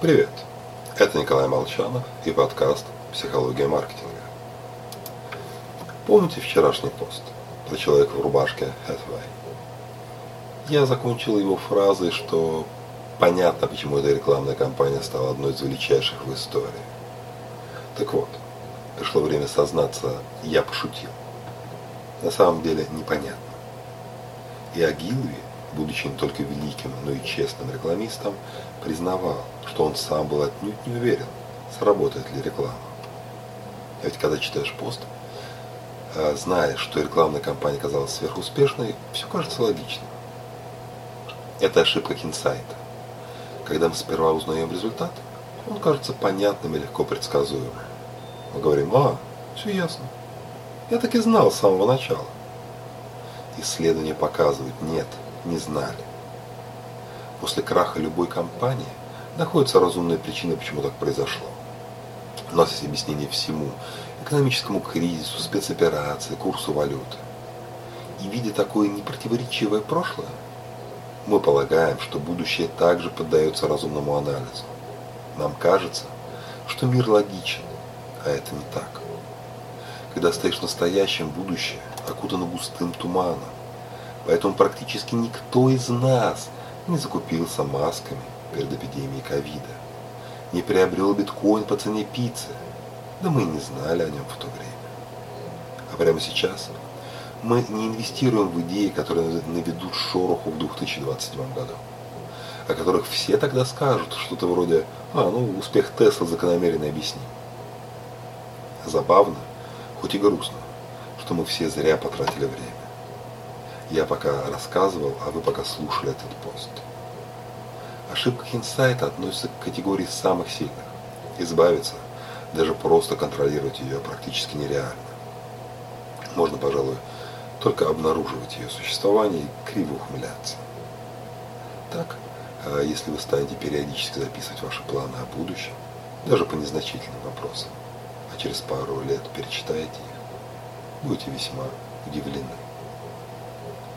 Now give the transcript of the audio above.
Привет! Это Николай Молчанов и подкаст «Психология маркетинга». Помните вчерашний пост про человека в рубашке Hathaway? Я закончил его фразой, что понятно, почему эта рекламная кампания стала одной из величайших в истории. Так вот, пришло время сознаться, я пошутил. На самом деле непонятно. И Агилви будучи не только великим, но и честным рекламистом, признавал, что он сам был отнюдь не уверен, сработает ли реклама. А ведь когда читаешь пост, а, знаешь, что рекламная кампания казалась сверхуспешной, все кажется логичным. Это ошибка Кинсайта. Когда мы сперва узнаем результат, он кажется понятным и легко предсказуемым. Мы говорим, а, все ясно. Я так и знал с самого начала. Исследования показывают, нет – не знали. После краха любой компании находится разумная причина, почему так произошло. У нас есть объяснение всему. Экономическому кризису, спецоперации, курсу валюты. И видя такое непротиворечивое прошлое, мы полагаем, что будущее также поддается разумному анализу. Нам кажется, что мир логичен, а это не так. Когда стоишь в настоящем, будущее окутано густым туманом, Поэтому практически никто из нас не закупился масками перед эпидемией ковида, не приобрел биткоин по цене пиццы, да мы и не знали о нем в то время. А прямо сейчас мы не инвестируем в идеи, которые наведут шороху в 2027 году, о которых все тогда скажут что-то вроде «А, ну, успех Тесла закономерно объясним». Забавно, хоть и грустно, что мы все зря потратили время. Я пока рассказывал, а вы пока слушали этот пост. Ошибка инсайта относится к категории самых сильных. Избавиться, даже просто контролировать ее практически нереально. Можно, пожалуй, только обнаруживать ее существование и криво ухмыляться. Так, а если вы станете периодически записывать ваши планы о будущем, даже по незначительным вопросам, а через пару лет перечитаете их, будете весьма удивлены.